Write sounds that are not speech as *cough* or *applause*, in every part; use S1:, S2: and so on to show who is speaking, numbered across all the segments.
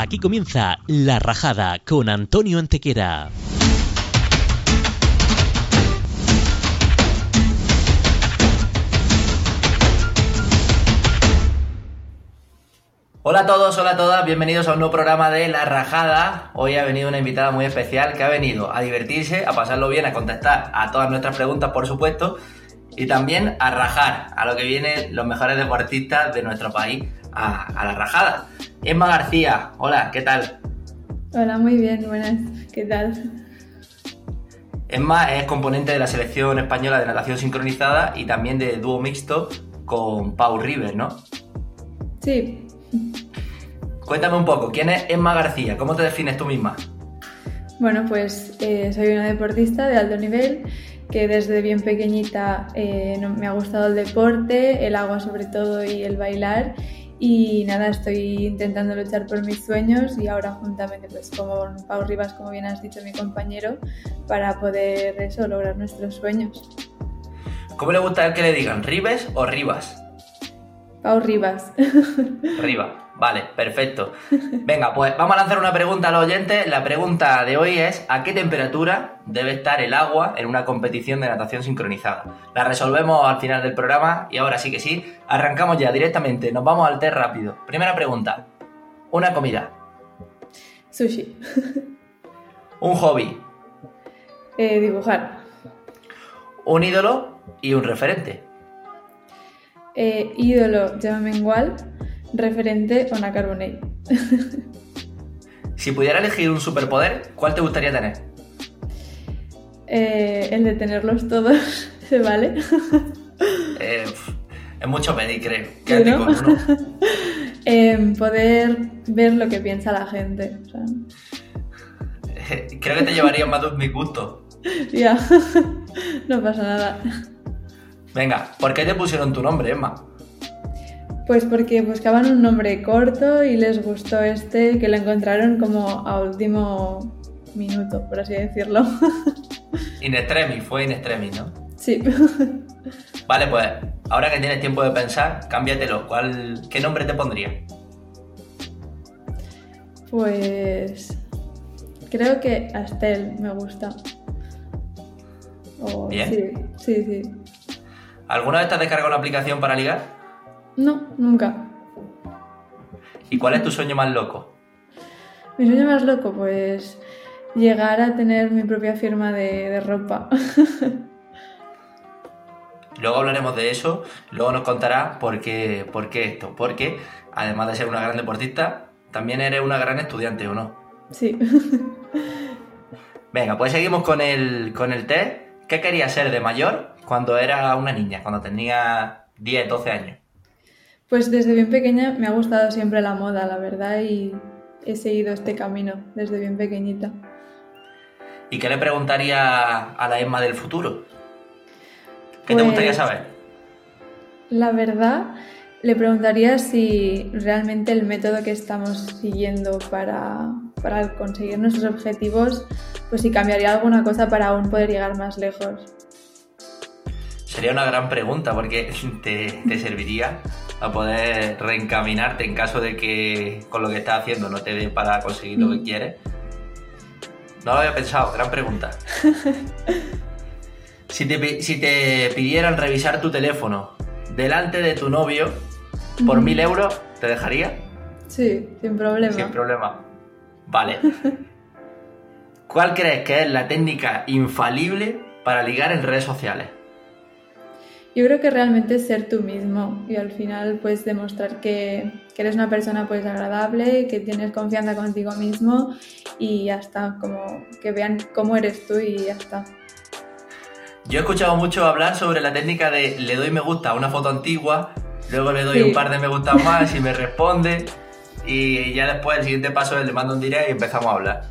S1: Aquí comienza La Rajada con Antonio Antequera.
S2: Hola a todos, hola a todas, bienvenidos a un nuevo programa de La Rajada. Hoy ha venido una invitada muy especial que ha venido a divertirse, a pasarlo bien, a contestar a todas nuestras preguntas, por supuesto, y también a rajar a lo que vienen los mejores deportistas de nuestro país a, a la rajada. Emma García, hola, ¿qué tal?
S3: Hola, muy bien, buenas, ¿qué tal?
S2: Emma es componente de la selección española de natación sincronizada y también de dúo mixto con Pau River, ¿no?
S3: Sí,
S2: Cuéntame un poco, ¿quién es Emma García? ¿Cómo te defines tú misma?
S3: Bueno, pues eh, soy una deportista de alto nivel que desde bien pequeñita eh, me ha gustado el deporte, el agua sobre todo y el bailar y nada, estoy intentando luchar por mis sueños y ahora juntamente pues con Pau Rivas, como bien has dicho mi compañero, para poder eso, lograr nuestros sueños.
S2: ¿Cómo le gusta que le digan, Ribes o Rivas?
S3: Pau Rivas. *laughs*
S2: Riva. Vale, perfecto. Venga, pues vamos a lanzar una pregunta a los oyentes. La pregunta de hoy es ¿a qué temperatura debe estar el agua en una competición de natación sincronizada? La resolvemos al final del programa y ahora sí que sí, arrancamos ya directamente, nos vamos al test rápido. Primera pregunta. Una comida,
S3: Sushi.
S2: un hobby,
S3: Eh, dibujar.
S2: un ídolo y un referente.
S3: Eh, ídolo, llámame igual. Referente, Ona Carbonell. *laughs*
S2: Si pudiera elegir un superpoder, ¿cuál te gustaría tener?
S3: Eh, el de tenerlos todos, *laughs* ¿se vale?
S2: Eh, es mucho pedir, creo. Quédate
S3: ¿no?
S2: con uno. *laughs*
S3: Poder ver lo que piensa la gente. o sea,
S2: Creo que te llevaría más de mis gustos.
S3: ya, no pasa nada.
S2: Venga, ¿por qué te pusieron tu nombre, Emma?
S3: Pues porque buscaban un nombre corto y les gustó este, que lo encontraron como a último minuto, por así decirlo. *laughs*
S2: In extremis, fue in extremis, ¿no?
S3: Sí. *laughs*
S2: Vale, pues ahora que tienes tiempo de pensar, cámbiatelo. ¿Cuál, ¿Qué nombre te pondría?
S3: Pues creo que Astel me gusta. O-
S2: Bien.
S3: Sí, sí, sí.
S2: ¿Alguna vez te has descargado una aplicación para ligar?
S3: No, nunca.
S2: ¿Y cuál es tu sueño más loco?
S3: Mi sueño más loco, pues llegar a tener mi propia firma de, de ropa. *laughs*
S2: Luego hablaremos de eso, luego nos contarás por qué, por qué esto. Porque, además de ser una gran deportista, también eres una gran estudiante, ¿o no?
S3: sí. *laughs*
S2: Venga, pues seguimos con el, con el test. ¿Qué querías ser de mayor cuando era una niña, cuando tenía 10, 12 años?
S3: Pues desde bien pequeña me ha gustado siempre la moda, la verdad, y he seguido este camino desde bien pequeñita.
S2: ¿Y qué le preguntaría a la Emma del futuro? ¿Qué te
S3: Pues-
S2: gustaría saber?
S3: La verdad, le preguntaría si realmente el método que estamos siguiendo para, para conseguir nuestros objetivos, pues si cambiaría alguna cosa para aún poder llegar más lejos.
S2: Sería una gran pregunta porque *laughs* te, te serviría a poder reencaminarte en caso de que con lo que estás haciendo no te dé para conseguir lo que
S3: Mm.
S2: quieres. No lo había pensado, gran pregunta. *laughs* Si te, si te pidieran revisar tu teléfono delante de tu novio por mil euros, ¿te dejaría?
S3: Sí, sin problema.
S2: Sin problema. Vale. *laughs* ¿Cuál crees que es la técnica infalible para ligar en redes sociales?
S3: Yo creo que realmente es ser tú mismo y al final pues demostrar que, que eres una persona pues agradable, que tienes confianza contigo mismo y ya está, como que vean cómo eres tú y ya está.
S2: Yo he escuchado mucho hablar sobre la técnica de le doy me gusta a una foto antigua, luego le doy
S3: Sí.
S2: un par de me gusta más y me responde y ya después el siguiente paso es le mando un direct y empezamos a hablar.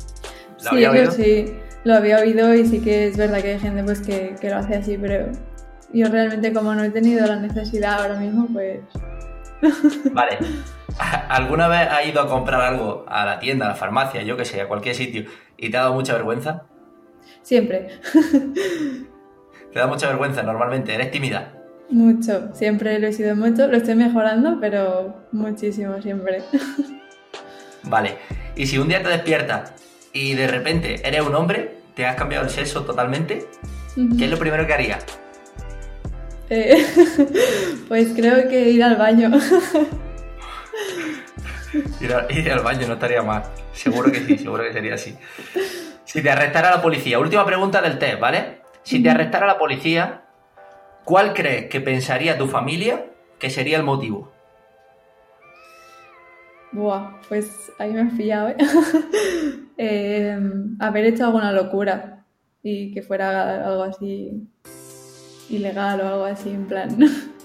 S2: ¿Lo
S3: sí,
S2: había oído?
S3: sí, lo había oído y sí que es verdad que hay gente pues que, que lo hace así, pero yo realmente como no he tenido la necesidad ahora mismo pues *laughs*
S2: Vale. ¿Alguna vez has ido a comprar algo a la tienda, a la farmacia, yo que sé, a cualquier sitio y te ha dado mucha vergüenza?
S3: siempre, *laughs*
S2: Te da mucha vergüenza normalmente, eres tímida.
S3: mucho, siempre lo he sido mucho, lo estoy mejorando, pero muchísimo siempre. *laughs*
S2: Vale. Y si un día te despiertas y de repente eres un hombre, te has cambiado el sexo totalmente, ¿qué es lo primero que harías?
S3: Eh, *laughs* pues creo que ir al baño. *laughs*
S2: ir, ir al baño no estaría mal. Seguro que sí, seguro que sería así. Si te arrestara la policía, última pregunta del test, ¿vale? Si te arrestara la policía, ¿cuál crees que pensaría tu familia que sería el motivo?
S3: Buah, pues ahí me has pillado, ¿eh? *laughs* eh haber hecho alguna locura y que fuera algo así ilegal o algo así, en plan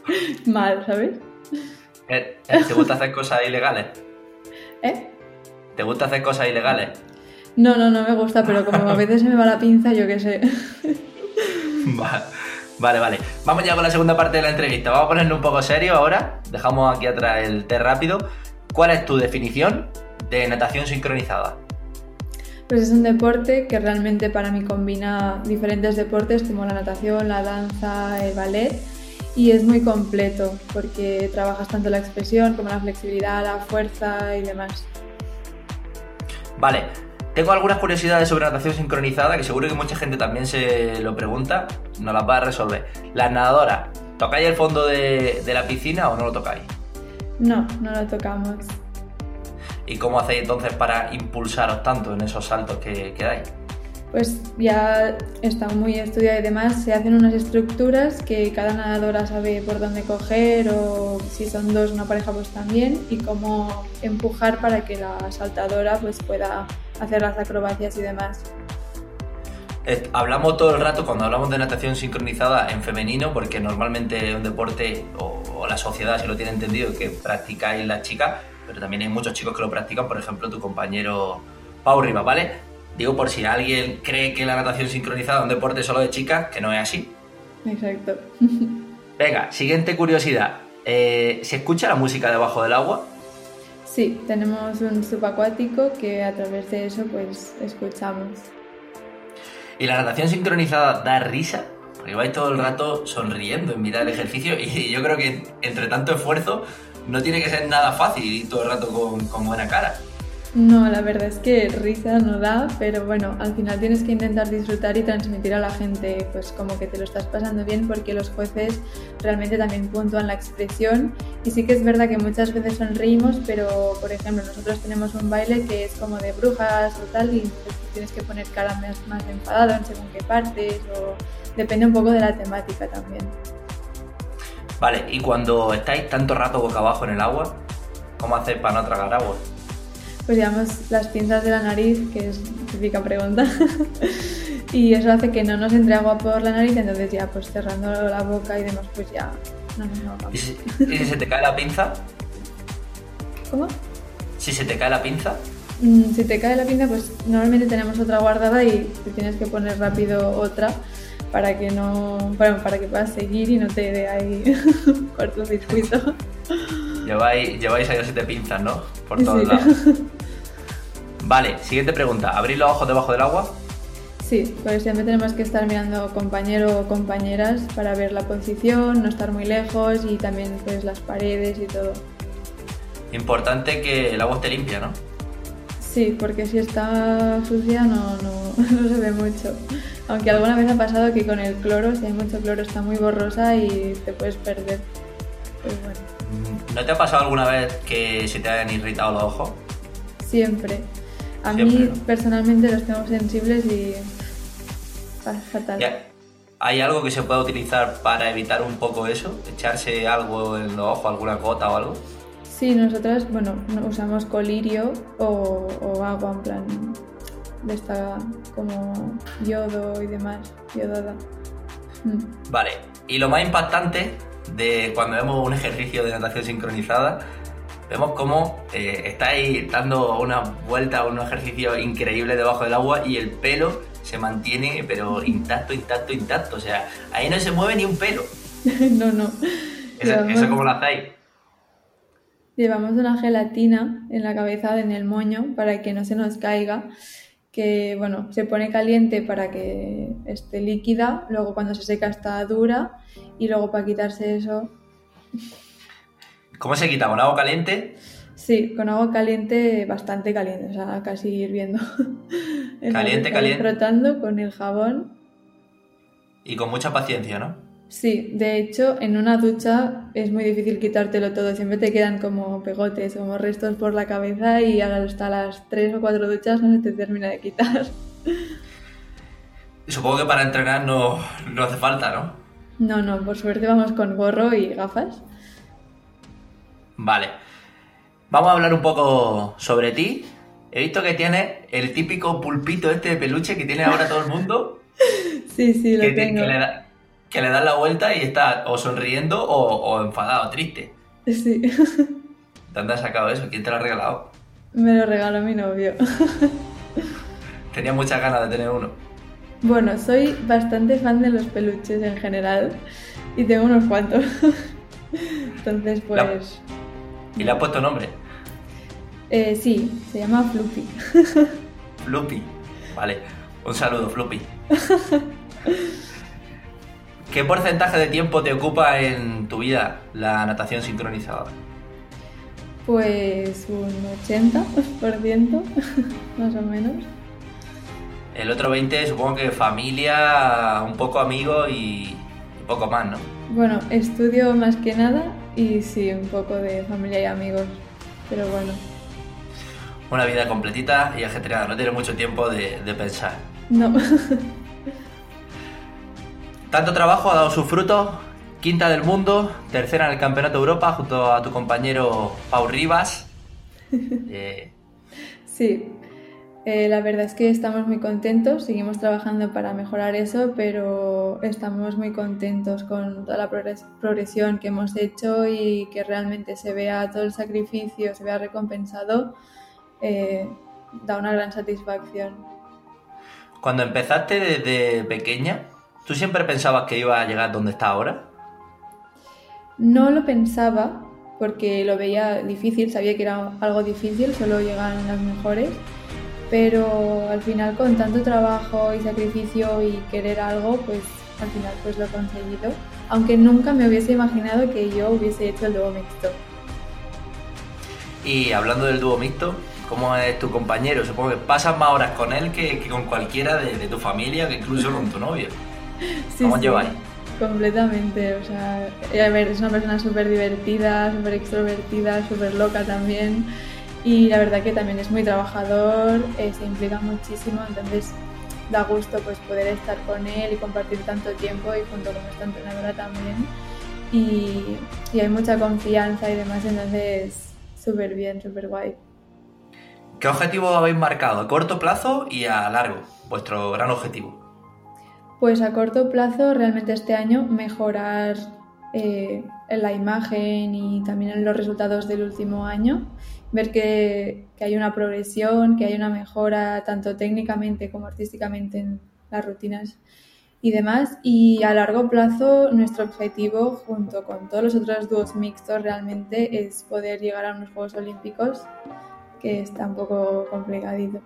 S3: *laughs* mal, ¿sabes?
S2: Eh, eh, ¿Te gusta hacer cosas ilegales?
S3: ¿Eh?
S2: ¿Te gusta hacer cosas ilegales?
S3: No, no, no me gusta, pero como a veces se me va la pinza, yo qué sé. *laughs*
S2: Vale, vale. Vamos ya con la segunda parte de la entrevista. Vamos a ponernos un poco serio ahora. Dejamos aquí atrás el té rápido. ¿Cuál es tu definición de natación sincronizada?
S3: Pues es un deporte que realmente para mí combina diferentes deportes como la natación, la danza, el ballet y es muy completo porque trabajas tanto la expresión como la flexibilidad, la fuerza y demás.
S2: Vale, tengo algunas curiosidades sobre natación sincronizada que seguro que mucha gente también se lo pregunta, no las va a resolver. Las nadadoras, ¿tocáis el fondo de, la piscina o no lo tocáis?
S3: No, no lo tocamos.
S2: ¿Y cómo hacéis entonces para impulsaros tanto en esos saltos que, que dais?
S3: pues ya está muy estudiado y demás, se hacen unas estructuras que cada nadadora sabe por dónde coger o si son dos una pareja pues también y cómo empujar para que la saltadora pues pueda hacer las acrobacias y demás.
S2: Hablamos todo el rato cuando hablamos de natación sincronizada en femenino porque normalmente es un deporte o, o la sociedad si lo tiene entendido que practicáis las chicas, pero también hay muchos chicos que lo practican, por ejemplo tu compañero Pau Rivas, ¿vale? Digo por si alguien cree que la natación sincronizada es un deporte solo de chicas, que no es así.
S3: Exacto. *laughs*
S2: Venga, siguiente curiosidad. Eh, ¿Se escucha la música debajo del agua?
S3: Sí, tenemos un subacuático que a través de eso pues escuchamos.
S2: ¿Y la natación sincronizada da risa? Porque vais todo el rato sonriendo en mitad del ejercicio y yo creo que entre tanto esfuerzo no tiene que ser nada fácil ir todo el rato con, buena cara.
S3: No, la verdad es que risa no da, pero bueno, al final tienes que intentar disfrutar y transmitir a la gente pues como que te lo estás pasando bien porque los jueces realmente también puntúan la expresión y sí que es verdad que muchas veces sonreímos, pero por ejemplo nosotros tenemos un baile que es como de brujas o tal y pues, tienes que poner cara más, más enfadado en según qué partes o depende un poco de la temática también.
S2: Vale, y cuando estáis tanto rato boca abajo en el agua, ¿cómo hacéis para no tragar agua?
S3: pues llevamos las pinzas de la nariz, que es típica pregunta, *laughs* y eso hace que no nos entre agua por la nariz, entonces ya pues cerrando la boca y demás, pues ya no nos
S2: ahogamos. ¿Y si, ¿Y si se te cae la pinza?
S3: ¿Cómo?
S2: Si se te cae la pinza.
S3: Mm, si te cae la pinza, pues normalmente tenemos otra guardada y te tienes que poner rápido otra para que no, bueno, para que puedas seguir y no te dé ahí *laughs* cortocircuito.
S2: Lleváis, lleváis ahí siete pinzas, ¿no? Por todos lados. Vale, siguiente pregunta. ¿Abrís los ojos debajo del agua?
S3: Sí, pues siempre tenemos que estar mirando compañero o compañeras para ver la posición, no estar muy lejos y también pues las paredes y todo.
S2: Importante que el agua esté limpia, ¿no?
S3: Sí, porque si está sucia no, no, *laughs* no se ve mucho. Aunque alguna vez ha pasado que con el cloro, si hay mucho cloro, está muy borrosa y te puedes perder. Pues bueno.
S2: ¿No te ha pasado alguna vez que se te hayan irritado los ojos?
S3: Siempre. A mí personalmente los tengo sensibles y fatal.
S2: ¿Hay algo que se pueda utilizar para evitar un poco eso? ¿Echarse algo en los ojos, alguna gota o algo?
S3: Sí, nosotras, bueno, usamos colirio o, o agua en plan de esta como yodo y demás, yodada.
S2: Mm. Vale, y lo más impactante de cuando vemos un ejercicio de natación sincronizada, vemos cómo eh, estáis dando una vuelta, un ejercicio increíble debajo del agua y el pelo se mantiene pero intacto, intacto, intacto. O sea, ahí no se mueve ni un pelo. *laughs*
S3: no, no.
S2: ¿Eso, ¿Eso cómo lo hacéis?
S3: Llevamos una gelatina en la cabeza, en el moño, para que no se nos caiga que bueno, se pone caliente para que esté líquida, luego cuando se seca está dura y luego para quitarse eso...
S2: ¿Cómo se quita? ¿Con agua caliente?
S3: Sí, con agua caliente, bastante caliente, o sea, casi hirviendo. *laughs*
S2: Caliente, caliente.
S3: Frotando con el jabón.
S2: Y con mucha paciencia, ¿no?
S3: Sí, de hecho, en una ducha es muy difícil quitártelo todo, siempre te quedan como pegotes, como restos por la cabeza y hasta las tres o cuatro duchas no se te termina de quitar. *laughs*
S2: Supongo que para entrenar no, no hace falta, ¿no?
S3: No, no, por suerte vamos con gorro y gafas.
S2: Vale. Vamos a hablar un poco sobre ti. He visto que tienes el típico pulpito este de peluche que tiene ahora todo el mundo. *laughs*
S3: sí, sí, lo
S2: que,
S3: tengo.
S2: Que le, da, que le das la vuelta y está o sonriendo o, o enfadado, triste.
S3: Sí.
S2: ¿Dónde has sacado eso? ¿Quién te lo ha regalado?
S3: Me lo regaló mi novio. *laughs*
S2: Tenía muchas ganas de tener uno.
S3: Bueno, soy bastante fan de los peluches en general y tengo unos cuantos. *laughs* Entonces, pues...
S2: ¿Y le has puesto nombre?
S3: Eh, sí, se llama Floopy.
S2: Floopy, vale. Un saludo, Floopy. *laughs* ¿Qué porcentaje de tiempo te ocupa en tu vida la natación sincronizada?
S3: Pues un 80%, *laughs* más o menos.
S2: El otro 20 supongo que familia, un poco amigos y, poco más, ¿no?
S3: Bueno, estudio más que nada y sí, un poco de familia y amigos, pero bueno.
S2: Una vida completita y ajetreada, no tiene mucho tiempo de, de pensar.
S3: No. *laughs*
S2: Tanto trabajo ha dado sus frutos, quinta del mundo, tercera en el Campeonato de Europa junto a tu compañero Pau Rivas. *laughs*
S3: Eh... Sí, eh, la verdad es que estamos muy contentos, seguimos trabajando para mejorar eso, pero estamos muy contentos con toda la progresión que hemos hecho y que realmente se vea todo el sacrificio, se vea recompensado, eh, da una gran satisfacción.
S2: Cuando empezaste desde pequeña, ¿tú siempre pensabas que iba a llegar donde está ahora?
S3: No lo pensaba porque lo veía difícil, sabía que era algo difícil, solo llegan las mejores pero al final con tanto trabajo y sacrificio y querer algo, pues al final pues lo he conseguido, aunque nunca me hubiese imaginado que yo hubiese hecho el dúo mixto.
S2: Y hablando del dúo mixto, ¿cómo es tu compañero? Supongo que pasas más horas con él que, con cualquiera de, tu familia, que incluso con tu novio. *laughs* ¿Cómo lleváis?
S3: Completamente, o sea, a ver, es una persona súper divertida, súper extrovertida, súper loca también y la verdad que también es muy trabajador, eh, se implica muchísimo, entonces da gusto pues poder estar con él y compartir tanto tiempo y junto con nuestra entrenadora también y, y hay mucha confianza y demás, entonces súper bien, súper guay.
S2: ¿Qué objetivo habéis marcado a corto plazo y a largo? Vuestro gran objetivo.
S3: Pues a corto plazo realmente este año mejorar eh, la imagen y también los resultados del último año ver que, hay una progresión, que hay una mejora tanto técnicamente como artísticamente en las rutinas y demás. Y a largo plazo nuestro objetivo, junto con todos los otros dúos mixtos, realmente es poder llegar a unos Juegos Olímpicos, que está un poco complicadito.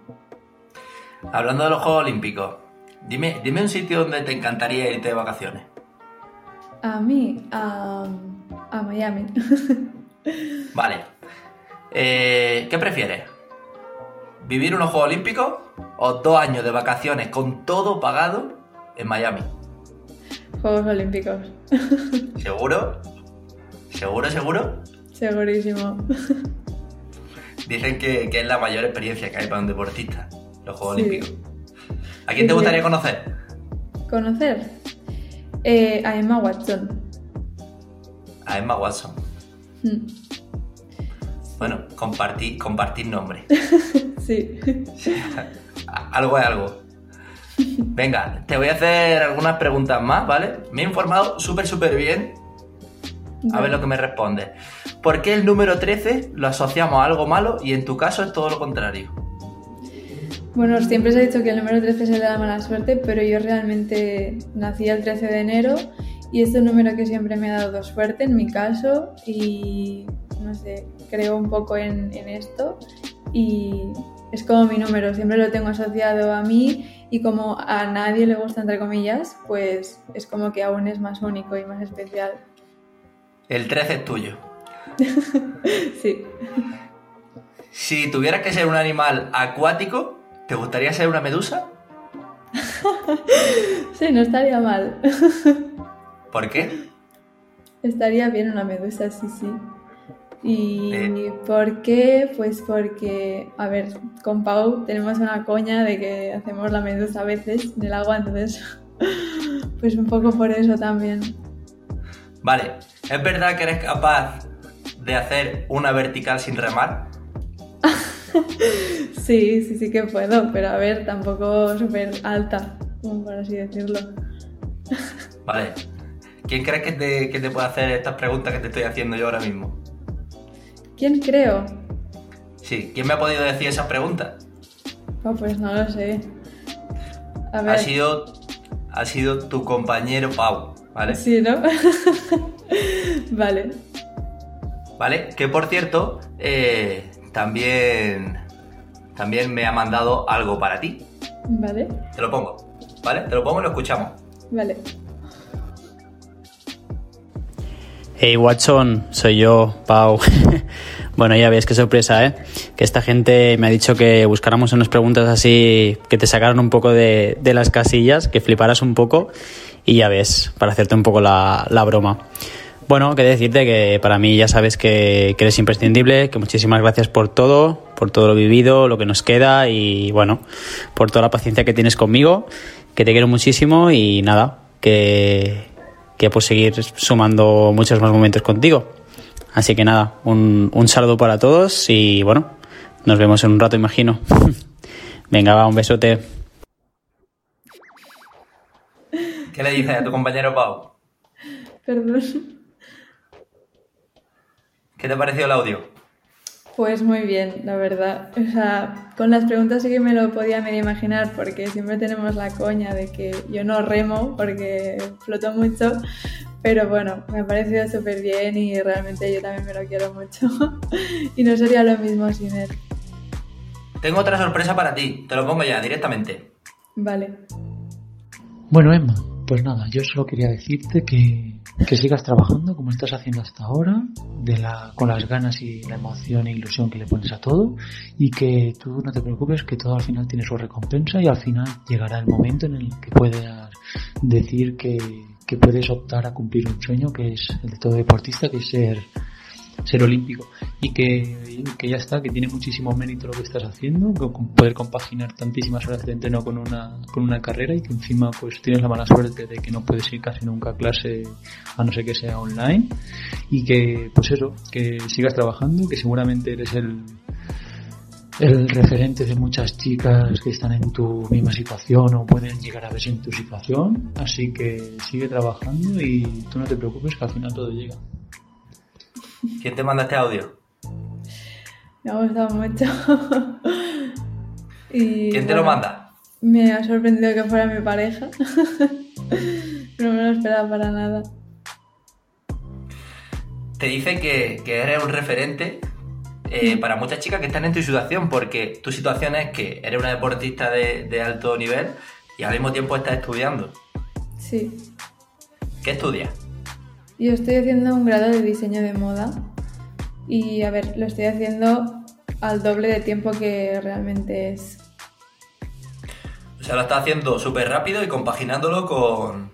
S2: Hablando de los Juegos Olímpicos, dime, dime un sitio donde te encantaría irte de vacaciones.
S3: A mí, a, a Miami. *laughs*
S2: Vale, eh, ¿Qué prefieres? ¿Vivir unos Juegos Olímpicos o dos años de vacaciones con todo pagado en Miami?
S3: Juegos Olímpicos. *laughs*
S2: ¿Seguro? ¿Seguro, seguro?
S3: Segurísimo.
S2: Dicen que, es la mayor experiencia que hay para un deportista, los Juegos Olímpicos. ¿A quién te gustaría conocer?
S3: ¿Conocer? Eh, a Emma Watson.
S2: A Emma Watson. Mm. Bueno, compartir, compartir nombre. *laughs*
S3: sí. *laughs*
S2: algo es algo. Venga, te voy a hacer algunas preguntas más, ¿vale? Me he informado súper, súper bien. A ver lo que me responde. ¿Por qué el número 13 lo asociamos a algo malo y en tu caso es todo lo contrario?
S3: Bueno, siempre se ha dicho que el número 13 se le da mala suerte, pero yo realmente nací el 13 de enero y es un número que siempre me ha dado suerte en mi caso y no sé, creo un poco en, esto y es como mi número, siempre lo tengo asociado a mí y como a nadie le gusta, entre comillas, pues es como que aún es más único y más especial.
S2: El 13 es tuyo. *laughs*
S3: sí.
S2: si tuvieras que ser un animal acuático, ¿te gustaría ser una medusa? *laughs*
S3: sí, no estaría mal. *laughs*
S2: ¿Por qué?
S3: Estaría bien una medusa, sí, sí. ¿Y eh. por qué? Pues porque, a ver, con Pau tenemos una coña de que hacemos la medusa a veces en el agua, entonces, *laughs* pues un poco por eso también.
S2: Vale, ¿es verdad que eres capaz de hacer una vertical sin remar? *laughs*
S3: sí, sí, sí que puedo, pero a ver, tampoco súper alta, por así decirlo. *laughs*
S2: Vale. ¿Quién crees que te, que te puede hacer estas preguntas que te estoy haciendo yo ahora mismo?
S3: ¿Quién creo?
S2: Sí, ¿quién me ha podido decir esas preguntas?
S3: Oh, pues no lo sé.
S2: A ver. Ha sido, ha sido tu compañero Pau, ¿vale?
S3: Sí, ¿no? *laughs* vale.
S2: Vale, que por cierto, eh, también, también me ha mandado algo para ti.
S3: Vale.
S2: Te lo pongo, ¿vale? Te lo pongo y lo escuchamos.
S3: Vale.
S4: Hey Watson, soy yo, Pau. *laughs* bueno, ya ves, qué sorpresa, ¿eh? Que esta gente me ha dicho que buscáramos unas preguntas así que te sacaran un poco de, las casillas, que fliparas un poco y ya ves, para hacerte un poco la, broma. Bueno, quería decirte que para mí ya sabes que, que, eres imprescindible, que muchísimas gracias por todo, por todo lo vivido, lo que nos queda y bueno, por toda la paciencia que tienes conmigo, que te quiero muchísimo y nada, que, que pues seguir sumando muchos más momentos contigo. Así que nada, un, un saludo para todos y bueno, nos vemos en un rato, imagino. *laughs* Venga, va, un besote.
S2: ¿Qué le dices a tu compañero Pau?
S3: Perdón.
S2: ¿Qué te ha parecido el audio?
S3: Pues muy bien, la verdad. O sea, con las preguntas sí que me lo podía medio imaginar porque siempre tenemos la coña de que yo no remo porque floto mucho, pero bueno, me ha parecido súper bien y realmente yo también me lo quiero mucho *laughs* y no sería lo mismo sin él.
S2: Tengo otra sorpresa para ti, te lo pongo ya directamente.
S3: Vale.
S5: Bueno, Emma, pues nada, yo solo quería decirte que que sigas trabajando como estás haciendo hasta ahora, de la, con las ganas y la emoción e ilusión que le pones a todo y que tú no te preocupes que todo al final tiene su recompensa y al final llegará el momento en el que puedas decir que, que puedes optar a cumplir un sueño que es el de todo deportista, que es ser ser olímpico y que, que, ya está, que tiene muchísimo mérito lo que estás haciendo, con poder compaginar tantísimas horas de entreno con una, con una carrera y que encima pues tienes la mala suerte de que no puedes ir casi nunca a clase a no ser que sea online y que pues eso, que sigas trabajando, que seguramente eres el, el referente de muchas chicas que están en tu misma situación o pueden llegar a verse en tu situación. Así que sigue trabajando y tú no te preocupes que al final todo llega.
S2: ¿Quién te manda este audio?
S3: Me ha gustado mucho. *laughs*
S2: ¿Quién te lo manda?
S3: Me ha sorprendido que fuera mi pareja. *laughs* no me lo esperaba para nada.
S2: Te dice que, eres un referente eh, para muchas chicas que están en tu situación, porque tu situación es que eres una deportista de, de alto nivel y al mismo tiempo estás estudiando.
S3: Sí.
S2: ¿Qué estudias?
S3: Yo estoy haciendo un grado de diseño de moda y a ver, lo estoy haciendo al doble de tiempo que realmente es.
S2: O sea, lo estás haciendo súper rápido y compaginándolo con,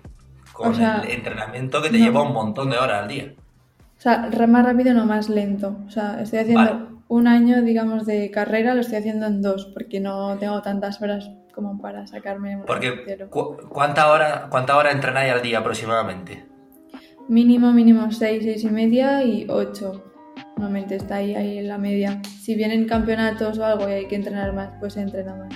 S2: con el entrenamiento que te lleva un montón de horas al día.
S3: O sea, más rápido no más lento. O sea, estoy haciendo un año, digamos, de carrera, lo estoy haciendo en dos, porque no tengo tantas horas como para sacarme.
S2: Porque, ¿cuánta hora, ¿cuánta hora entrenáis al día aproximadamente?
S3: Mínimo, mínimo 6, 6 y media y 8. Normalmente está ahí, ahí en la media. Si vienen campeonatos o algo y hay que entrenar más, pues se entrena más.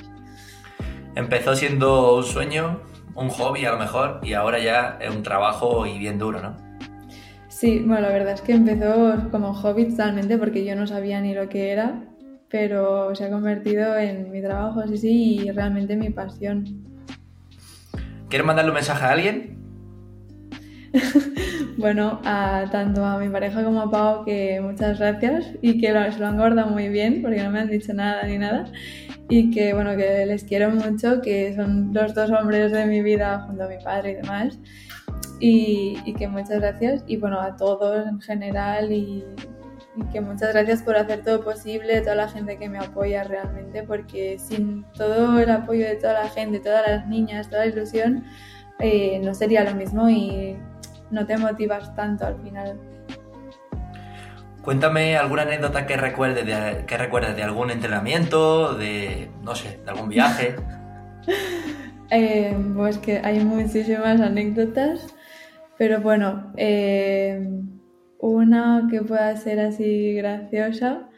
S2: Empezó siendo un sueño, un hobby a lo mejor, y ahora ya es un trabajo y bien duro, ¿no?
S3: Sí, bueno, la verdad es que empezó como hobby totalmente porque yo no sabía ni lo que era, pero se ha convertido en mi trabajo, sí, sí, y realmente mi pasión.
S2: ¿Quieres mandarle un mensaje a alguien? *laughs*
S3: bueno, a, tanto a mi pareja como a Pau que muchas gracias y que lo, se lo han guardado muy bien porque no me han dicho nada ni nada. Y que bueno, que les quiero mucho, que son los dos hombres de mi vida junto a mi padre y demás. Y, y que muchas gracias. Y bueno, a todos en general y y que muchas gracias por hacer todo posible, toda la gente que me apoya realmente, porque sin todo el apoyo de toda la gente, todas las niñas, toda la ilusión, eh, no sería lo mismo y no te motivas tanto al final.
S2: Cuéntame alguna anécdota que recuerdes de, que recuerdes de algún entrenamiento, de, no sé, de algún viaje. *laughs*
S3: Eh, pues que hay muchísimas anécdotas, pero bueno, eh, una que pueda ser así graciosa.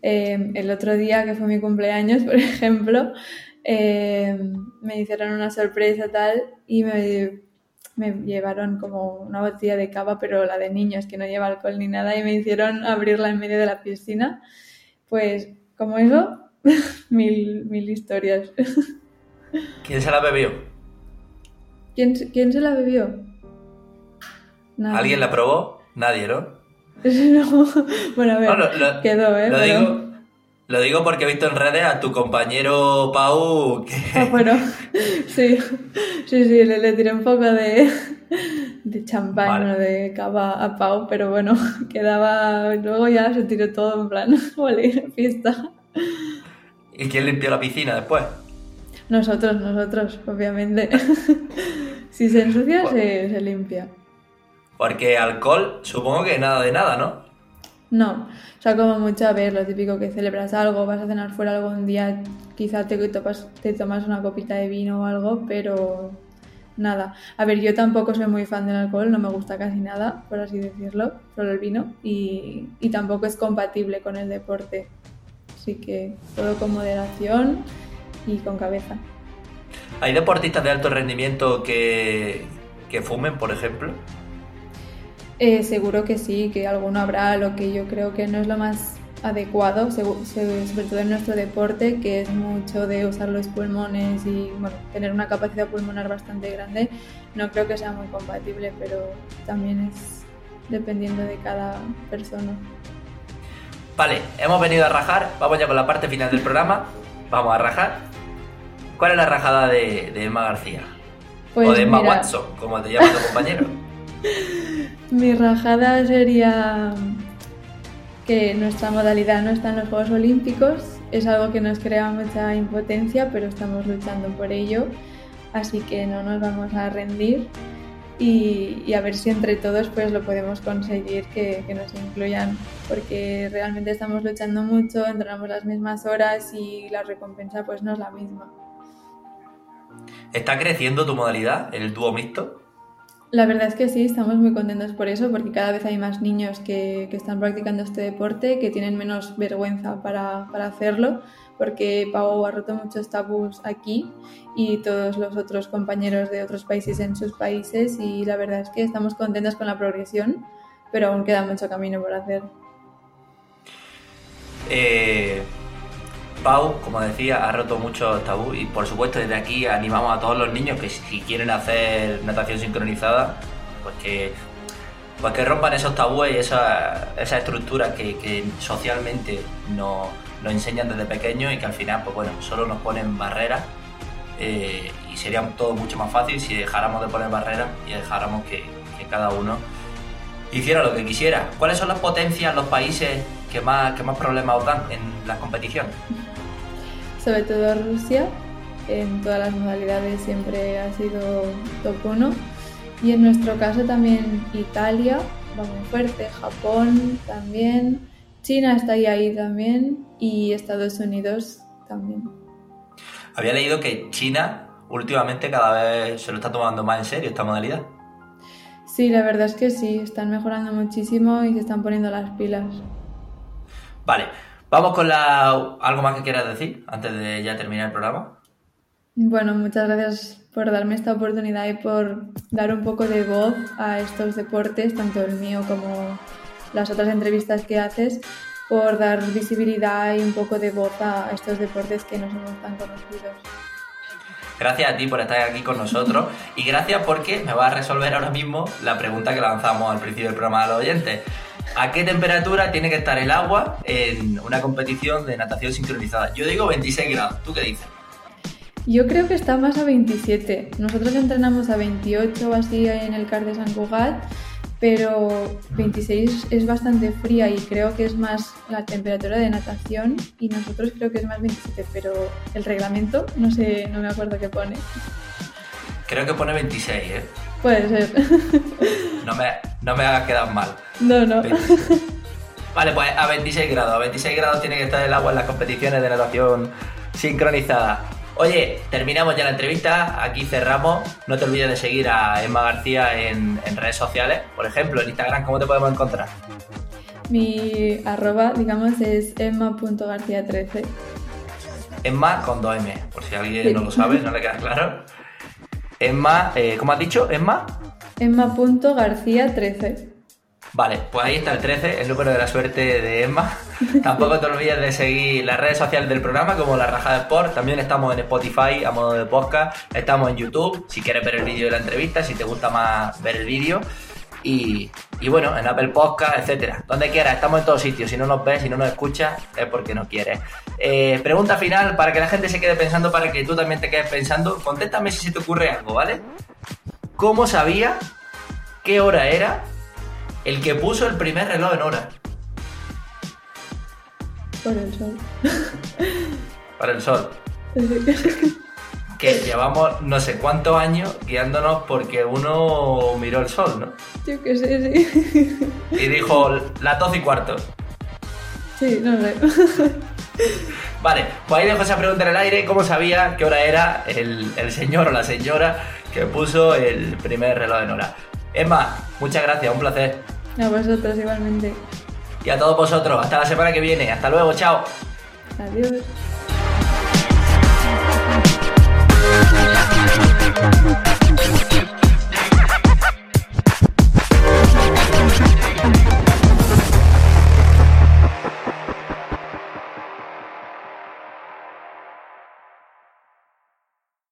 S3: Eh, el otro día, que fue mi cumpleaños, *laughs* por ejemplo, me hicieron una sorpresa tal y me, me llevaron como una botella de cava, pero la de niños, que no lleva alcohol ni nada, y me hicieron abrirla en medio de la piscina. Pues como eso, *laughs* mil, mil historias. *laughs*
S2: ¿Quién se la bebió?
S3: ¿Quién, quién se la bebió?
S2: ¿Alguien la probó? Nadie, ¿no? *laughs*
S3: no. Bueno, a ver, quedó, ¿eh?
S2: Lo, digo, lo digo porque he visto en redes a tu compañero Pau que... *laughs*
S3: Ah, bueno, sí, sí, sí, le, tiré un poco de, de champán o de cava a Pau, pero bueno, *laughs* quedaba... Luego ya se tiró todo en plan, *laughs* vale, fiesta.
S2: ¿Y quién limpió la piscina después?
S3: Nosotros, nosotros, obviamente. si se ensucia, se, limpia.
S2: Porque alcohol, supongo que nada de nada, ¿no?
S3: No, o sea, como muchas veces lo típico que celebras algo, vas a cenar fuera algún día, quizá te, te tomas una copita de vino o algo, pero nada. A ver, yo tampoco soy muy fan del alcohol, no me gusta casi nada, por así decirlo, solo el vino, y, y tampoco es compatible con el deporte. Así que todo con moderación y con cabeza.
S2: ¿Hay deportistas de alto rendimiento que, que fumen, por ejemplo?
S3: Eh, seguro que sí, que alguno habrá, lo que yo creo que no es lo más adecuado, sobre todo en nuestro deporte, que es mucho de usar los pulmones y bueno, tener una capacidad pulmonar bastante grande, no creo que sea muy compatible, pero también es dependiendo de cada persona.
S2: Vale, hemos venido a rajar, vamos ya con la parte final del programa, vamos a rajar. ¿Cuál es la rajada de, Emma García?
S3: Pues
S2: o de Emma Watson, como te llama tu compañero. *laughs*
S3: Mi rajada sería que nuestra modalidad no está en los Juegos Olímpicos. Es algo que nos crea mucha impotencia, pero estamos luchando por ello. Así que no nos vamos a rendir y, a ver si entre todos pues lo podemos conseguir que, nos incluyan, porque realmente estamos luchando mucho, entrenamos las mismas horas y la recompensa pues no es la misma.
S2: ¿Está creciendo tu modalidad, el dúo mixto?
S3: La verdad es que sí, estamos muy contentos por eso, porque cada vez hay más niños que, que están practicando este deporte, que tienen menos vergüenza para, para, hacerlo, porque Pau ha roto muchos tabús aquí y todos los otros compañeros de otros países en sus países, y la verdad es que estamos contentos con la progresión, pero aún queda mucho camino por hacer.
S2: Eh, Pau, como decía, ha roto muchos tabú y por supuesto desde aquí animamos a todos los niños que si quieren hacer natación sincronizada, pues que, pues que rompan esos tabúes y esas esa estructuras que, socialmente nos, enseñan desde pequeños y que al final, pues bueno, solo nos ponen barreras eh, y sería todo mucho más fácil si dejáramos de poner barreras y dejáramos que, que cada uno hiciera lo que quisiera. ¿Cuáles son las potencias, los países que más, que más problemas os dan en las competiciones?
S3: Sobre todo Rusia, en todas las modalidades siempre ha sido top 1 y en nuestro caso también Italia, va muy fuerte, Japón también, China está ahí, ahí también y Estados Unidos también.
S2: Había leído que China últimamente cada vez se lo está tomando más en serio esta modalidad.
S3: Sí, la verdad es que sí, están mejorando muchísimo y se están poniendo las pilas.
S2: Vale, Vamos con la... ¿Algo más que quieras decir antes de ya terminar el programa?
S3: Bueno, muchas gracias por darme esta oportunidad y por dar un poco de voz a estos deportes, tanto el mío como las otras entrevistas que haces, por dar visibilidad y un poco de voz a estos deportes que no somos tan conocidos.
S2: Gracias a ti por estar aquí con nosotros y gracias porque me va a resolver ahora mismo la pregunta que lanzamos al principio del programa a los oyentes. ¿A qué temperatura tiene que estar el agua en una competición de natación sincronizada? Yo digo 26 grados, ¿tú qué dices?
S3: Yo creo que está más a 27. Nosotros entrenamos a 28 o así en el CAR de San Cugat pero 26 es bastante fría y creo que es más la temperatura de natación y nosotros creo que es más 27, pero el reglamento no sé, no me acuerdo qué pone.
S2: Creo que pone 26, ¿eh?
S3: Puede ser. *laughs*
S2: No me, no me hagas quedar mal.
S3: No, no.
S2: 26. Vale, pues a 26 grados. A 26 grados tiene que estar el agua en las competiciones de natación sincronizada. Oye, terminamos ya la entrevista, aquí cerramos. No te olvides de seguir a Emma García en, en redes sociales. Por ejemplo, en Instagram, ¿cómo te podemos encontrar?
S3: Mi arroba, digamos, es emma.garcía13.
S2: Emma con 2M, por si alguien
S3: Sí.
S2: no lo sabe, no le queda *laughs* claro. Emma, eh, ¿cómo has dicho? Emma.
S3: Emma.garcía13.
S2: Vale, pues ahí está el 13, el número de la suerte de Emma. *laughs* Tampoco te olvides de seguir las redes sociales del programa como La Rajada Sport. También estamos en Spotify a modo de podcast. Estamos en YouTube si quieres ver el vídeo de la entrevista, si te gusta más ver el vídeo. Y, y bueno, en Apple Podcast, etcétera. Donde quieras, estamos en todos sitios. Si no nos ves, si no nos escuchas, es porque no quieres. Eh, pregunta final para que la gente se quede pensando, para que tú también te quedes pensando. Contéstame si se te ocurre algo, ¿vale? ¿Cómo sabía qué hora era el que puso el primer reloj en hora
S3: Por el sol.
S2: para el sol? *laughs* Que llevamos no sé cuántos años guiándonos porque uno miró el sol, ¿no?
S3: Yo qué sé, sí.
S2: Y dijo las 12 y cuarto.
S3: Sí, no sé.
S2: Vale, pues ahí dejo esa pregunta en el aire. ¿Cómo sabía qué hora era el, el señor o la señora que puso el primer reloj en hora? Emma, muchas gracias, un placer.
S3: A vosotros igualmente.
S2: Y a todos vosotros, hasta la semana que viene. Hasta luego, chao.
S3: Adiós.
S6: Thank